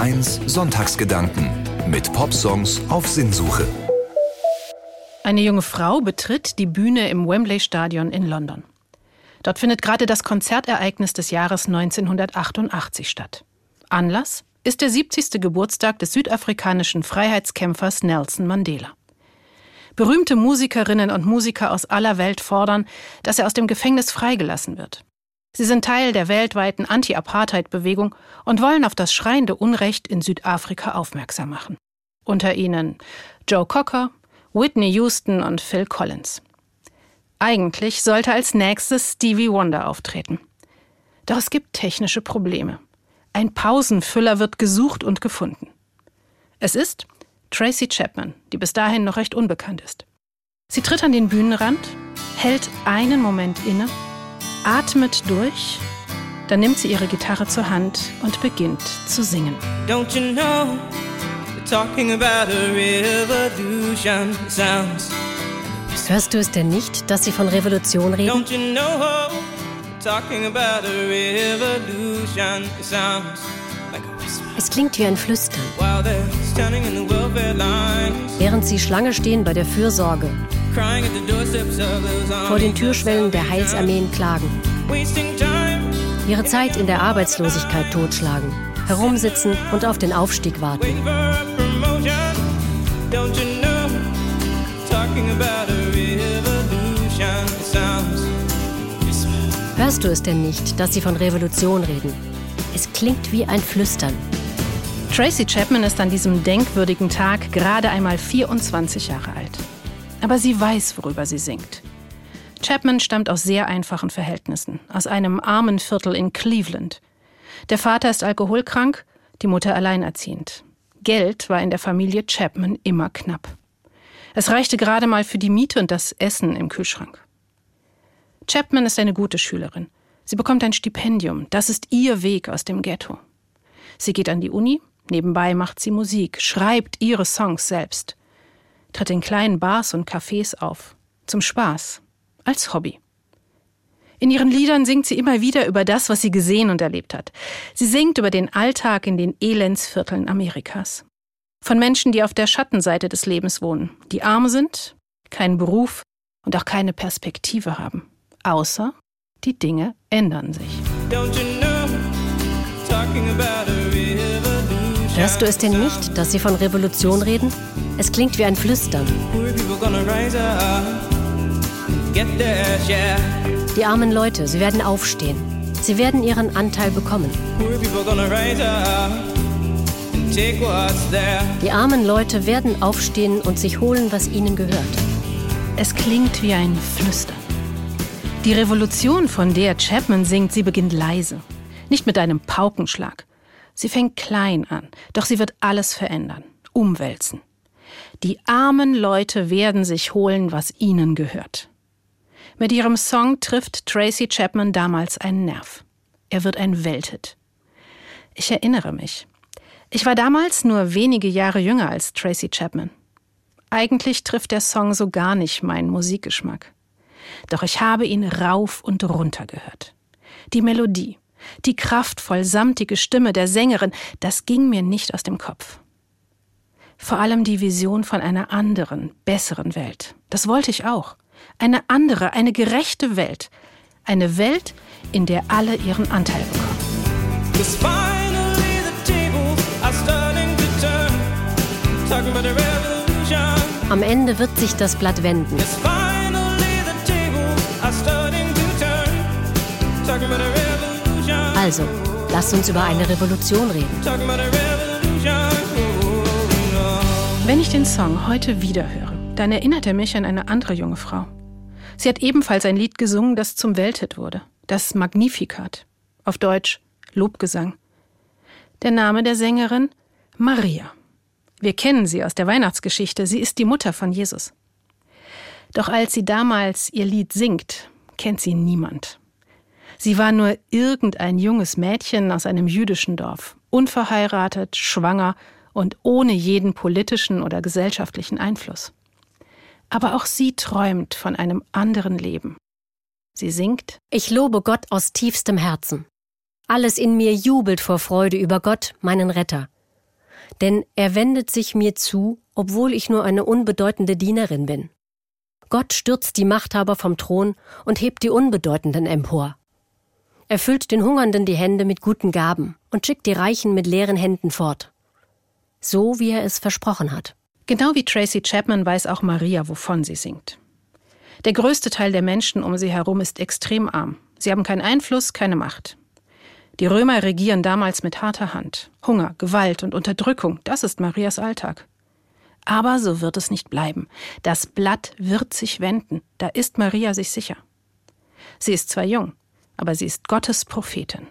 HR1 Sonntagsgedanken mit Popsongs auf Sinnsuche. Eine junge Frau betritt die Bühne im Wembley Stadion in London. Dort findet gerade das Konzertereignis des Jahres 1988 statt. Anlass ist der 70. Geburtstag des südafrikanischen Freiheitskämpfers Nelson Mandela. Berühmte Musikerinnen und Musiker aus aller Welt fordern, dass er aus dem Gefängnis freigelassen wird. Sie sind Teil der weltweiten Anti-Apartheid-Bewegung und wollen auf das schreiende Unrecht in Südafrika aufmerksam machen. Unter ihnen Joe Cocker, Whitney Houston und Phil Collins. Eigentlich sollte als nächstes Stevie Wonder auftreten. Doch es gibt technische Probleme. Ein Pausenfüller wird gesucht und gefunden. Es ist Tracy Chapman, die bis dahin noch recht unbekannt ist. Sie tritt an den Bühnenrand, hält einen Moment inne atmet durch, dann nimmt sie ihre Gitarre zur Hand und beginnt zu singen. Don't you know, talking about a revolution sounds. Hörst du es denn nicht, dass sie von Revolution reden? Don't you know, talking about a revolution sounds. Es klingt wie ein Flüstern. Während sie Schlange stehen bei der Fürsorge, vor den Türschwellen der Heilsarmeen klagen, ihre Zeit in der Arbeitslosigkeit totschlagen, herumsitzen und auf den Aufstieg warten. Hörst du es denn nicht, dass sie von Revolution reden? Es klingt wie ein Flüstern. Tracy Chapman ist an diesem denkwürdigen Tag gerade einmal 24 Jahre alt. Aber sie weiß, worüber sie singt. Chapman stammt aus sehr einfachen Verhältnissen, aus einem armen Viertel in Cleveland. Der Vater ist alkoholkrank, die Mutter alleinerziehend. Geld war in der Familie Chapman immer knapp. Es reichte gerade mal für die Miete und das Essen im Kühlschrank. Chapman ist eine gute Schülerin. Sie bekommt ein Stipendium. Das ist ihr Weg aus dem Ghetto. Sie geht an die Uni, nebenbei macht sie Musik, schreibt ihre Songs selbst tritt in kleinen Bars und Cafés auf. Zum Spaß. Als Hobby. In ihren Liedern singt sie immer wieder über das, was sie gesehen und erlebt hat. Sie singt über den Alltag in den Elendsvierteln Amerikas. Von Menschen, die auf der Schattenseite des Lebens wohnen, die arm sind, keinen Beruf und auch keine Perspektive haben. Außer die Dinge ändern sich. Hörst du es denn nicht, dass sie von Revolution reden? Es klingt wie ein Flüstern. Die armen Leute, sie werden aufstehen. Sie werden ihren Anteil bekommen. Die armen Leute werden aufstehen und sich holen, was ihnen gehört. Es klingt wie ein Flüstern. Die Revolution, von der Chapman singt, sie beginnt leise. Nicht mit einem Paukenschlag. Sie fängt klein an, doch sie wird alles verändern, umwälzen. Die armen Leute werden sich holen, was ihnen gehört. Mit ihrem Song trifft Tracy Chapman damals einen Nerv. Er wird ein Welthit. Ich erinnere mich. Ich war damals nur wenige Jahre jünger als Tracy Chapman. Eigentlich trifft der Song so gar nicht meinen Musikgeschmack. Doch ich habe ihn rauf und runter gehört. Die Melodie, die kraftvoll samtige Stimme der Sängerin, das ging mir nicht aus dem Kopf. Vor allem die Vision von einer anderen, besseren Welt. Das wollte ich auch. Eine andere, eine gerechte Welt. Eine Welt, in der alle ihren Anteil bekommen. Am Ende wird sich das Blatt wenden. Also, lasst uns über eine Revolution reden. Wenn ich den Song heute wieder höre, dann erinnert er mich an eine andere junge Frau. Sie hat ebenfalls ein Lied gesungen, das zum Welthit wurde. Das Magnificat. Auf Deutsch Lobgesang. Der Name der Sängerin Maria. Wir kennen sie aus der Weihnachtsgeschichte. Sie ist die Mutter von Jesus. Doch als sie damals ihr Lied singt, kennt sie niemand. Sie war nur irgendein junges Mädchen aus einem jüdischen Dorf, unverheiratet, schwanger und ohne jeden politischen oder gesellschaftlichen Einfluss. Aber auch sie träumt von einem anderen Leben. Sie singt Ich lobe Gott aus tiefstem Herzen. Alles in mir jubelt vor Freude über Gott, meinen Retter. denn er wendet sich mir zu, obwohl ich nur eine unbedeutende Dienerin bin. Gott stürzt die Machthaber vom Thron und hebt die Unbedeutenden empor. Er füllt den Hungernden die Hände mit guten Gaben und schickt die Reichen mit leeren Händen fort. So wie er es versprochen hat. Genau wie Tracy Chapman weiß auch Maria, wovon sie singt. Der größte Teil der Menschen um sie herum ist extrem arm. Sie haben keinen Einfluss, keine Macht. Die Römer regieren damals mit harter Hand. Hunger, Gewalt und Unterdrückung, das ist Marias Alltag. Aber so wird es nicht bleiben. Das Blatt wird sich wenden, da ist Maria sich sicher. Sie ist zwar jung, aber sie ist Gottes Prophetin.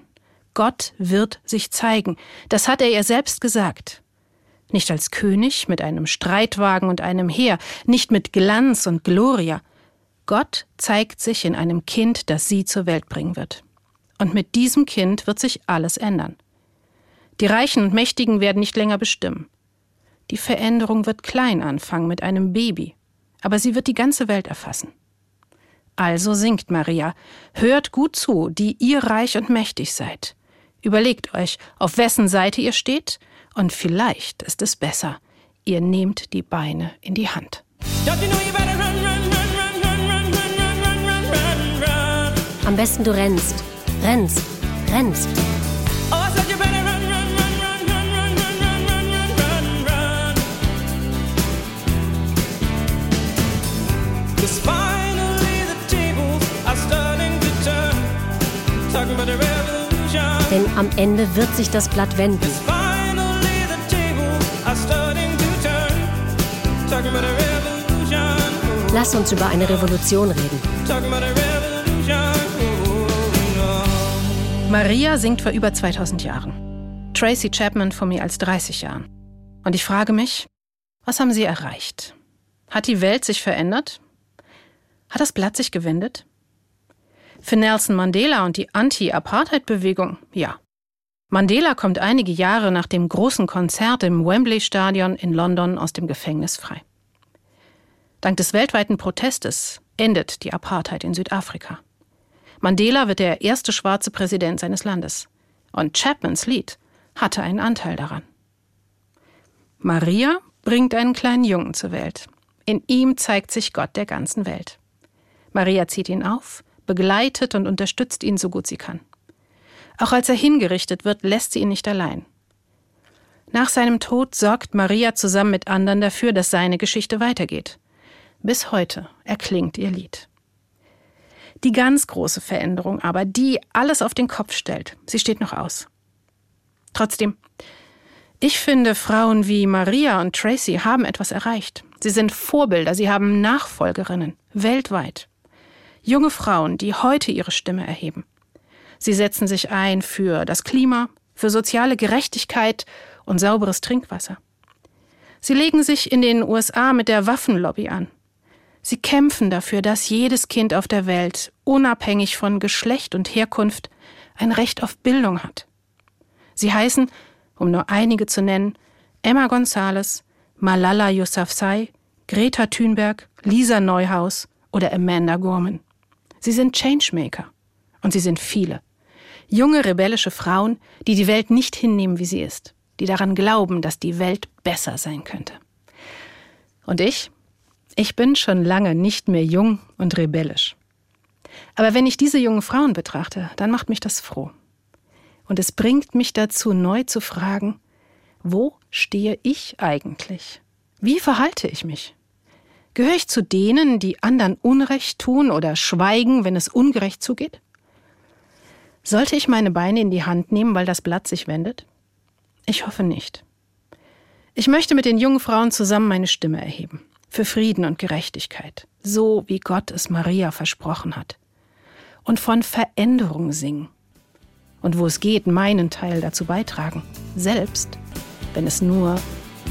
Gott wird sich zeigen, das hat er ihr selbst gesagt. Nicht als König mit einem Streitwagen und einem Heer, nicht mit Glanz und Gloria. Gott zeigt sich in einem Kind, das sie zur Welt bringen wird. Und mit diesem Kind wird sich alles ändern. Die Reichen und Mächtigen werden nicht länger bestimmen. Die Veränderung wird klein anfangen mit einem Baby, aber sie wird die ganze Welt erfassen. Also singt Maria, hört gut zu, die ihr reich und mächtig seid. Überlegt euch, auf wessen Seite ihr steht und vielleicht ist es besser, ihr nehmt die Beine in die Hand. Am besten du rennst, rennst, rennst. Denn am Ende wird sich das Blatt wenden. Lass uns über eine Revolution reden. Maria singt vor über 2000 Jahren. Tracy Chapman vor mehr als 30 Jahren. Und ich frage mich, was haben sie erreicht? Hat die Welt sich verändert? Hat das Blatt sich gewendet? Für Nelson Mandela und die Anti-Apartheid-Bewegung, ja. Mandela kommt einige Jahre nach dem großen Konzert im Wembley Stadion in London aus dem Gefängnis frei. Dank des weltweiten Protestes endet die Apartheid in Südafrika. Mandela wird der erste schwarze Präsident seines Landes. Und Chapmans Lied hatte einen Anteil daran. Maria bringt einen kleinen Jungen zur Welt. In ihm zeigt sich Gott der ganzen Welt. Maria zieht ihn auf, begleitet und unterstützt ihn so gut sie kann. Auch als er hingerichtet wird, lässt sie ihn nicht allein. Nach seinem Tod sorgt Maria zusammen mit anderen dafür, dass seine Geschichte weitergeht. Bis heute erklingt ihr Lied. Die ganz große Veränderung aber, die alles auf den Kopf stellt, sie steht noch aus. Trotzdem, ich finde, Frauen wie Maria und Tracy haben etwas erreicht. Sie sind Vorbilder, sie haben Nachfolgerinnen, weltweit. Junge Frauen, die heute ihre Stimme erheben. Sie setzen sich ein für das Klima, für soziale Gerechtigkeit und sauberes Trinkwasser. Sie legen sich in den USA mit der Waffenlobby an. Sie kämpfen dafür, dass jedes Kind auf der Welt, unabhängig von Geschlecht und Herkunft, ein Recht auf Bildung hat. Sie heißen, um nur einige zu nennen, Emma Gonzalez, Malala Yousafzai, Greta Thunberg, Lisa Neuhaus oder Amanda Gorman. Sie sind Changemaker. Und sie sind viele. Junge rebellische Frauen, die die Welt nicht hinnehmen, wie sie ist, die daran glauben, dass die Welt besser sein könnte. Und ich? Ich bin schon lange nicht mehr jung und rebellisch. Aber wenn ich diese jungen Frauen betrachte, dann macht mich das froh. Und es bringt mich dazu, neu zu fragen, wo stehe ich eigentlich? Wie verhalte ich mich? Gehöre ich zu denen, die anderen Unrecht tun oder schweigen, wenn es ungerecht zugeht? Sollte ich meine Beine in die Hand nehmen, weil das Blatt sich wendet? Ich hoffe nicht. Ich möchte mit den jungen Frauen zusammen meine Stimme erheben für Frieden und Gerechtigkeit, so wie Gott es Maria versprochen hat. Und von Veränderung singen. Und wo es geht, meinen Teil dazu beitragen, selbst wenn es nur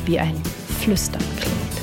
wie ein Flüstern klingt.